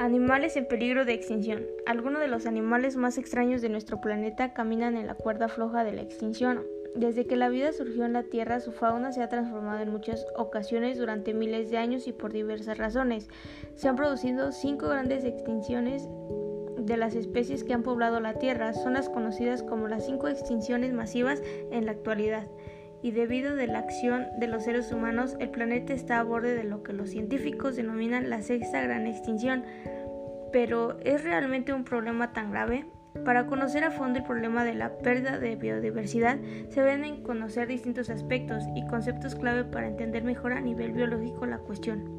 Animales en peligro de extinción. Algunos de los animales más extraños de nuestro planeta caminan en la cuerda floja de la extinción. Desde que la vida surgió en la Tierra, su fauna se ha transformado en muchas ocasiones durante miles de años y por diversas razones. Se han producido cinco grandes extinciones de las especies que han poblado la Tierra. Son las conocidas como las cinco extinciones masivas en la actualidad y debido a la acción de los seres humanos, el planeta está a borde de lo que los científicos denominan la sexta gran extinción. Pero ¿es realmente un problema tan grave? Para conocer a fondo el problema de la pérdida de biodiversidad, se deben conocer distintos aspectos y conceptos clave para entender mejor a nivel biológico la cuestión.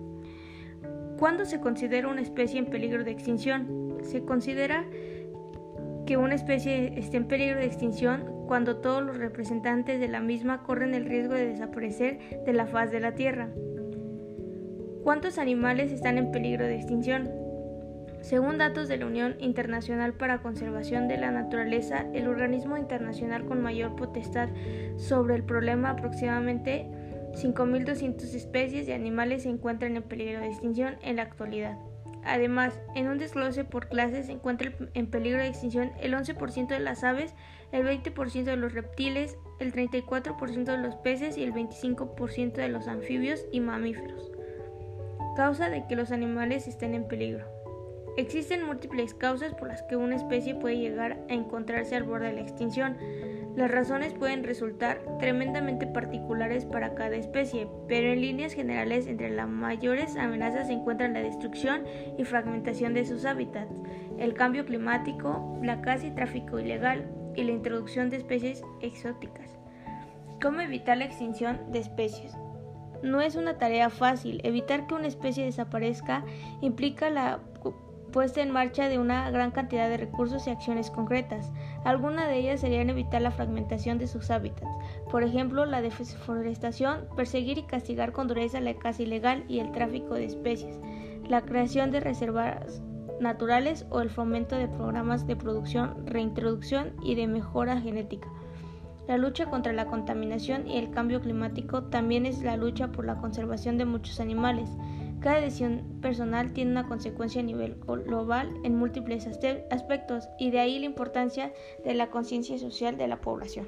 ¿Cuándo se considera una especie en peligro de extinción? Se considera que una especie esté en peligro de extinción cuando todos los representantes de la misma corren el riesgo de desaparecer de la faz de la Tierra. ¿Cuántos animales están en peligro de extinción? Según datos de la Unión Internacional para Conservación de la Naturaleza, el organismo internacional con mayor potestad sobre el problema, aproximadamente 5.200 especies de animales se encuentran en peligro de extinción en la actualidad. Además, en un desglose por clases se encuentra en peligro de extinción el 11% de las aves, el 20% de los reptiles, el 34% de los peces y el 25% de los anfibios y mamíferos. Causa de que los animales estén en peligro. Existen múltiples causas por las que una especie puede llegar a encontrarse al borde de la extinción. Las razones pueden resultar tremendamente particulares para cada especie, pero en líneas generales entre las mayores amenazas se encuentran la destrucción y fragmentación de sus hábitats, el cambio climático, la caza y tráfico ilegal y la introducción de especies exóticas. ¿Cómo evitar la extinción de especies? No es una tarea fácil. Evitar que una especie desaparezca implica la puesta en marcha de una gran cantidad de recursos y acciones concretas. Algunas de ellas serían evitar la fragmentación de sus hábitats, por ejemplo, la deforestación, perseguir y castigar con dureza la caza ilegal y el tráfico de especies, la creación de reservas naturales o el fomento de programas de producción, reintroducción y de mejora genética. La lucha contra la contaminación y el cambio climático también es la lucha por la conservación de muchos animales. Cada decisión personal tiene una consecuencia a nivel global en múltiples aspectos y de ahí la importancia de la conciencia social de la población.